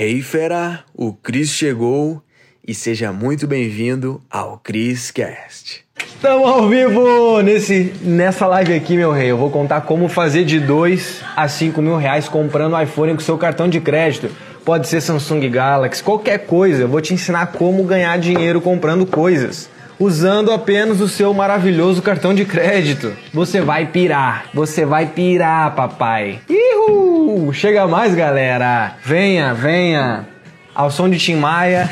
Hey fera, o Cris chegou e seja muito bem-vindo ao Cris Cast. Estamos ao vivo nesse, nessa live aqui, meu rei. Eu vou contar como fazer de 2 a 5 mil reais comprando iPhone com seu cartão de crédito. Pode ser Samsung Galaxy, qualquer coisa. Eu vou te ensinar como ganhar dinheiro comprando coisas usando apenas o seu maravilhoso cartão de crédito. Você vai pirar, você vai pirar, papai. Ihu! Chega mais, galera. Venha, venha. Ao som de Tim Maia.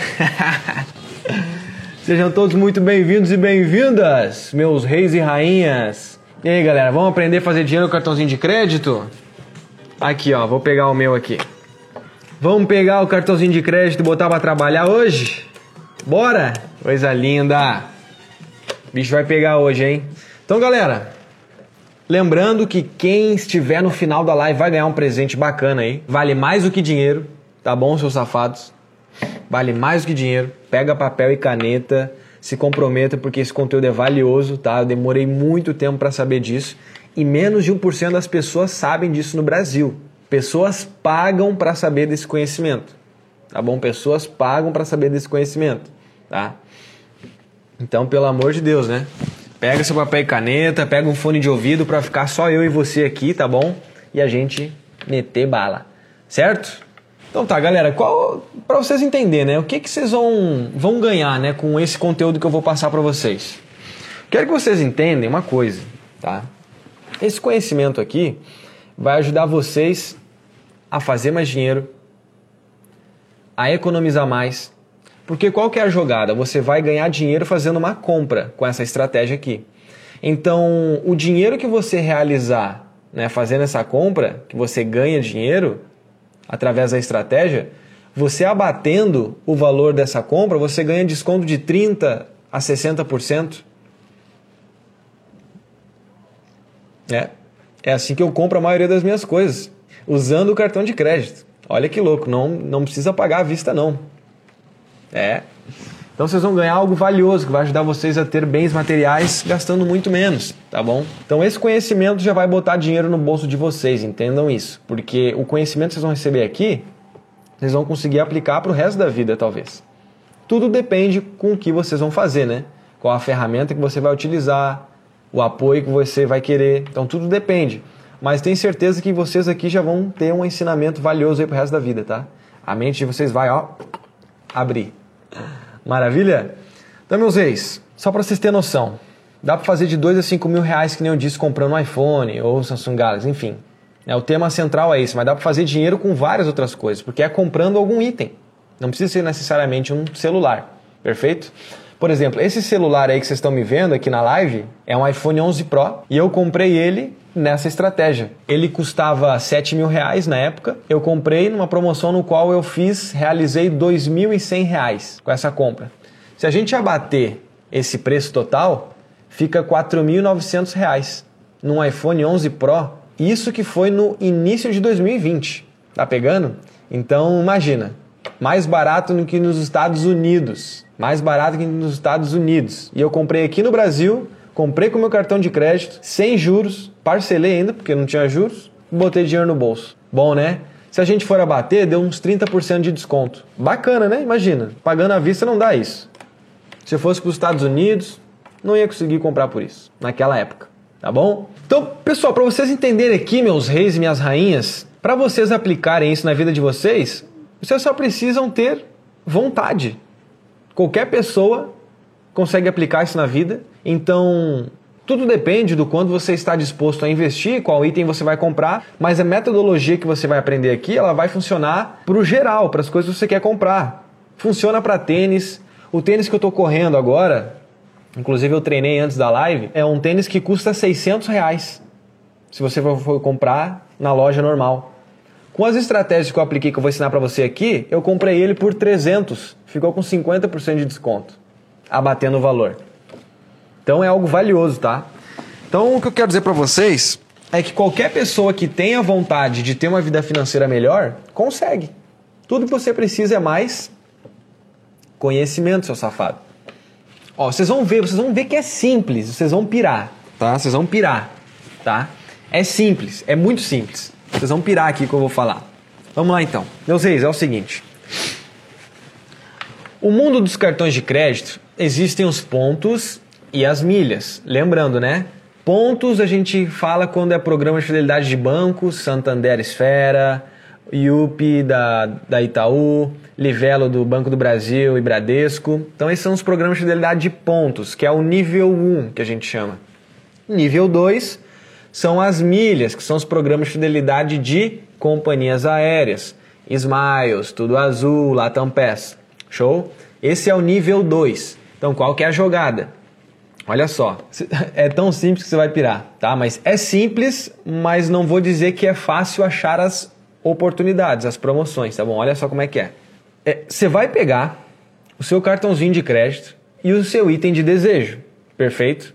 Sejam todos muito bem-vindos e bem-vindas, meus reis e rainhas. E aí, galera, vamos aprender a fazer dinheiro com cartãozinho de crédito? Aqui, ó, vou pegar o meu aqui. Vamos pegar o cartãozinho de crédito e botar para trabalhar hoje? Bora? Coisa linda! Bicho vai pegar hoje, hein? Então, galera, lembrando que quem estiver no final da live vai ganhar um presente bacana aí. Vale mais do que dinheiro, tá bom, seus safados? Vale mais do que dinheiro. Pega papel e caneta, se comprometa porque esse conteúdo é valioso, tá? Eu demorei muito tempo para saber disso e menos de 1% das pessoas sabem disso no Brasil. Pessoas pagam para saber desse conhecimento, tá bom? Pessoas pagam para saber desse conhecimento, tá? Então, pelo amor de Deus, né? Pega seu papel e caneta, pega um fone de ouvido para ficar só eu e você aqui, tá bom? E a gente meter bala, certo? Então tá, galera, qual para vocês entenderem, né? O que que vocês vão vão ganhar, né, com esse conteúdo que eu vou passar para vocês? Quero que vocês entendam uma coisa, tá? Esse conhecimento aqui vai ajudar vocês a fazer mais dinheiro, a economizar mais porque qual que é a jogada? Você vai ganhar dinheiro fazendo uma compra com essa estratégia aqui. Então, o dinheiro que você realizar né, fazendo essa compra, que você ganha dinheiro através da estratégia, você abatendo o valor dessa compra, você ganha desconto de 30% a 60%. É, é assim que eu compro a maioria das minhas coisas, usando o cartão de crédito. Olha que louco, não, não precisa pagar à vista não. É. Então vocês vão ganhar algo valioso que vai ajudar vocês a ter bens materiais gastando muito menos, tá bom? Então esse conhecimento já vai botar dinheiro no bolso de vocês, entendam isso, porque o conhecimento que vocês vão receber aqui, vocês vão conseguir aplicar para o resto da vida, talvez. Tudo depende com o que vocês vão fazer, né? Qual a ferramenta que você vai utilizar, o apoio que você vai querer. Então tudo depende. Mas tenho certeza que vocês aqui já vão ter um ensinamento valioso aí pro resto da vida, tá? A mente de vocês vai, ó, abrir. Maravilha? Então, meus reis, só para vocês terem noção, dá para fazer de 2 a 5 mil reais, que nem eu disse, comprando um iPhone ou Samsung Galaxy, enfim. É, o tema central é esse, mas dá para fazer dinheiro com várias outras coisas, porque é comprando algum item. Não precisa ser necessariamente um celular, perfeito? Por exemplo, esse celular aí que vocês estão me vendo aqui na live é um iPhone 11 Pro e eu comprei ele nessa estratégia. Ele custava 7 mil reais na época. Eu comprei numa promoção no qual eu fiz, realizei 2.100 reais com essa compra. Se a gente abater esse preço total, fica 4.900 reais num iPhone 11 Pro. Isso que foi no início de 2020. Tá pegando? Então imagina, mais barato do que nos Estados Unidos. Mais barato que nos Estados Unidos. E eu comprei aqui no Brasil comprei com meu cartão de crédito, sem juros, parcelei ainda, porque não tinha juros, botei dinheiro no bolso. Bom, né? Se a gente for abater, deu uns 30% de desconto. Bacana, né? Imagina, pagando à vista não dá isso. Se eu fosse para os Estados Unidos, não ia conseguir comprar por isso, naquela época, tá bom? Então, pessoal, para vocês entenderem aqui, meus reis e minhas rainhas, para vocês aplicarem isso na vida de vocês, vocês só precisam ter vontade. Qualquer pessoa consegue aplicar isso na vida. Então, tudo depende do quanto você está disposto a investir, qual item você vai comprar, mas a metodologia que você vai aprender aqui, ela vai funcionar para o geral, para as coisas que você quer comprar. Funciona para tênis. O tênis que eu estou correndo agora, inclusive eu treinei antes da live, é um tênis que custa 600 reais. Se você for comprar na loja normal. Com as estratégias que eu apliquei que eu vou ensinar para você aqui, eu comprei ele por 300, ficou com 50% de desconto abatendo o valor. Então é algo valioso, tá? Então o que eu quero dizer para vocês é que qualquer pessoa que tenha vontade de ter uma vida financeira melhor, consegue. Tudo que você precisa é mais conhecimento, seu safado. Ó, vocês vão ver, vocês vão ver que é simples, vocês vão pirar, tá? Vocês vão pirar, tá? É simples, é muito simples. Vocês vão pirar aqui que eu vou falar. Vamos lá então. Meus reis, é o seguinte. O mundo dos cartões de crédito existem os pontos e as milhas. Lembrando, né? Pontos a gente fala quando é programa de fidelidade de banco, Santander Esfera, IUP da, da Itaú, Livelo do Banco do Brasil e Bradesco. Então esses são os programas de fidelidade de pontos, que é o nível 1 que a gente chama. Nível 2 são as milhas, que são os programas de fidelidade de companhias aéreas. Smiles, Tudo Azul, Latam Pass. Show? Esse é o nível 2. Então qual que é a jogada? Olha só, é tão simples que você vai pirar, tá? Mas é simples, mas não vou dizer que é fácil achar as oportunidades, as promoções, tá bom? Olha só como é que é. é você vai pegar o seu cartãozinho de crédito e o seu item de desejo, perfeito?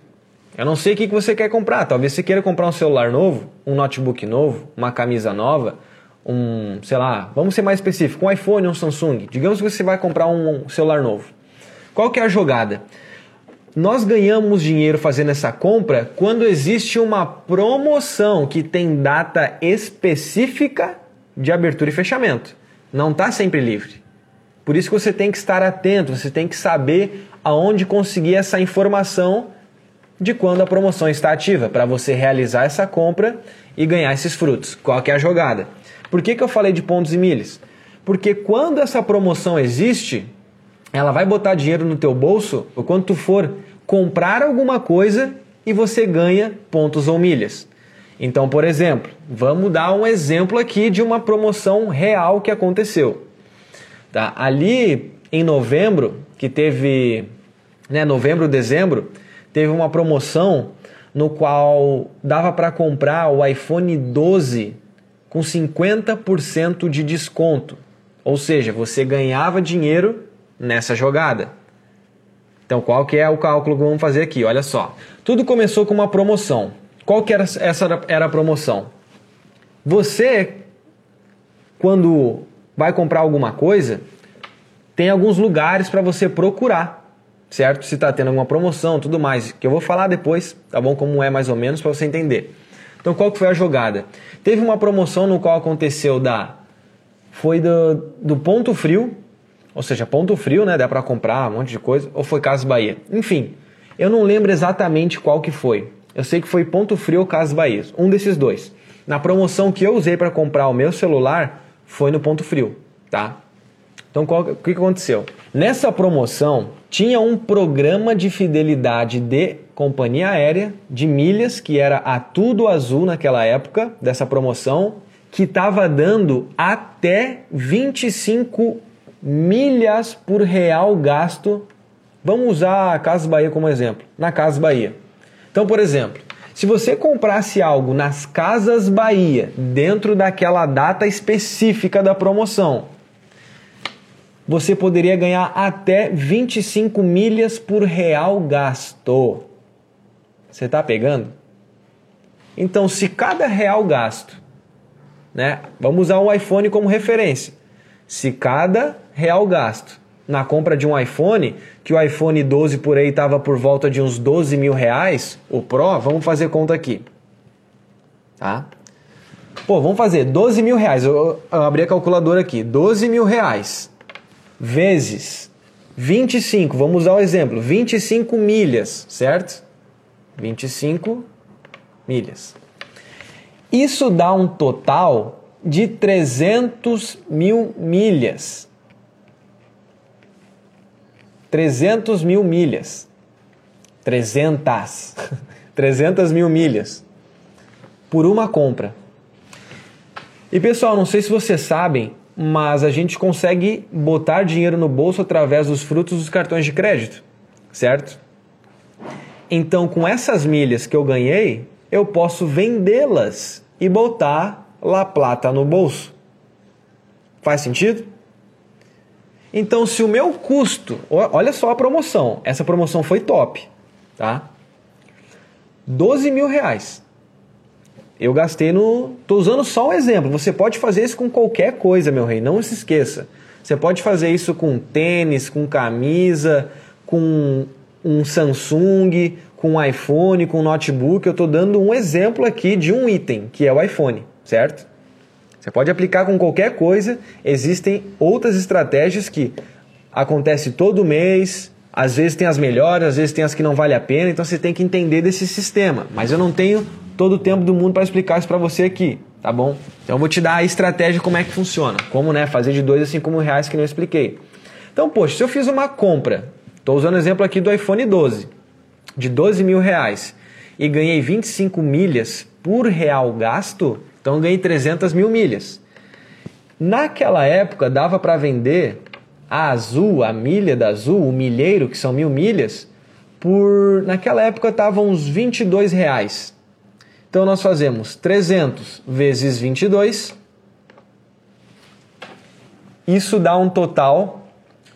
Eu não sei o que você quer comprar. Talvez você queira comprar um celular novo, um notebook novo, uma camisa nova, um, sei lá, vamos ser mais específico, um iPhone, um Samsung. Digamos que você vai comprar um celular novo. Qual que é a jogada? Nós ganhamos dinheiro fazendo essa compra quando existe uma promoção que tem data específica de abertura e fechamento. Não está sempre livre. Por isso que você tem que estar atento, você tem que saber aonde conseguir essa informação de quando a promoção está ativa, para você realizar essa compra e ganhar esses frutos. Qual que é a jogada? Por que, que eu falei de pontos e milhas? Porque quando essa promoção existe, ela vai botar dinheiro no teu bolso quando tu for comprar alguma coisa e você ganha pontos ou milhas. Então, por exemplo, vamos dar um exemplo aqui de uma promoção real que aconteceu. Tá? Ali em novembro, que teve, né, novembro, dezembro, teve uma promoção no qual dava para comprar o iPhone 12 com 50% de desconto. Ou seja, você ganhava dinheiro nessa jogada. Então, qual que é o cálculo que vamos fazer aqui? Olha só. Tudo começou com uma promoção. Qual que era essa era a promoção? Você quando vai comprar alguma coisa, tem alguns lugares para você procurar, certo? Se está tendo alguma promoção, tudo mais, que eu vou falar depois, tá bom? Como é mais ou menos para você entender. Então, qual que foi a jogada? Teve uma promoção no qual aconteceu da foi do, do ponto frio, ou seja, ponto frio, né? Dá para comprar um monte de coisa, ou foi Casas Bahia. Enfim, eu não lembro exatamente qual que foi. Eu sei que foi Ponto Frio ou Casas Bahia, um desses dois. Na promoção que eu usei para comprar o meu celular foi no Ponto Frio, tá? Então qual, o que aconteceu? Nessa promoção tinha um programa de fidelidade de companhia aérea de milhas que era a Tudo Azul naquela época dessa promoção que estava dando até 25 milhas por real gasto. Vamos usar a Casas Bahia como exemplo. Na Casas Bahia, então, por exemplo, se você comprasse algo nas Casas Bahia, dentro daquela data específica da promoção, você poderia ganhar até 25 milhas por real gasto. Você está pegando? Então, se cada real gasto, né? Vamos usar o iPhone como referência. Se cada real gasto na compra de um iPhone, que o iPhone 12 por aí estava por volta de uns 12 mil reais, o Pro, vamos fazer conta aqui. Tá? Pô, vamos fazer 12 mil reais. Eu, eu abri a calculadora aqui. 12 mil reais vezes 25, vamos usar o exemplo, 25 milhas, certo? 25 milhas. Isso dá um total de 300 mil milhas. 300 mil milhas. 300. 300 mil milhas. Por uma compra. E pessoal, não sei se vocês sabem, mas a gente consegue botar dinheiro no bolso através dos frutos dos cartões de crédito, certo? Então, com essas milhas que eu ganhei, eu posso vendê-las e botar La Plata no bolso. Faz sentido? Então, se o meu custo, olha só a promoção, essa promoção foi top, tá? 12 mil reais. Eu gastei no. Tô usando só um exemplo. Você pode fazer isso com qualquer coisa, meu rei. Não se esqueça. Você pode fazer isso com tênis, com camisa, com um Samsung, com um iPhone, com um notebook. Eu estou dando um exemplo aqui de um item, que é o iPhone, certo? Você pode aplicar com qualquer coisa. Existem outras estratégias que acontece todo mês, às vezes tem as melhores, às vezes tem as que não vale a pena, então você tem que entender desse sistema. Mas eu não tenho todo o tempo do mundo para explicar isso para você aqui, tá bom? Então eu vou te dar a estratégia como é que funciona, como né, fazer de dois a cinco mil reais que não expliquei. Então, poxa, se eu fiz uma compra, estou usando o exemplo aqui do iPhone 12, de 12 mil reais, e ganhei 25 milhas por real gasto, então eu ganhei 300 mil milhas. Naquela época dava para vender a Azul, a milha da Azul, o milheiro, que são mil milhas, por naquela época estavam uns 22 reais. Então nós fazemos 300 vezes 22. Isso dá um total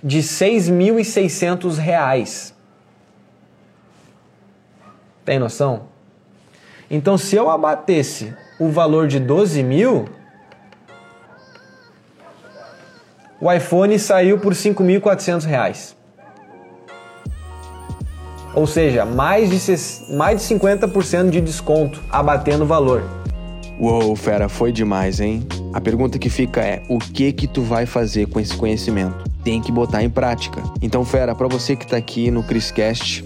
de 6.600 reais. Tem noção? Então, se eu abatesse o valor de 12 mil, o iPhone saiu por 5.400 reais. Ou seja, mais de, mais de 50% de desconto abatendo o valor. Uou, fera, foi demais, hein? A pergunta que fica é: o que que tu vai fazer com esse conhecimento? Tem que botar em prática. Então, fera, para você que tá aqui no Criscast,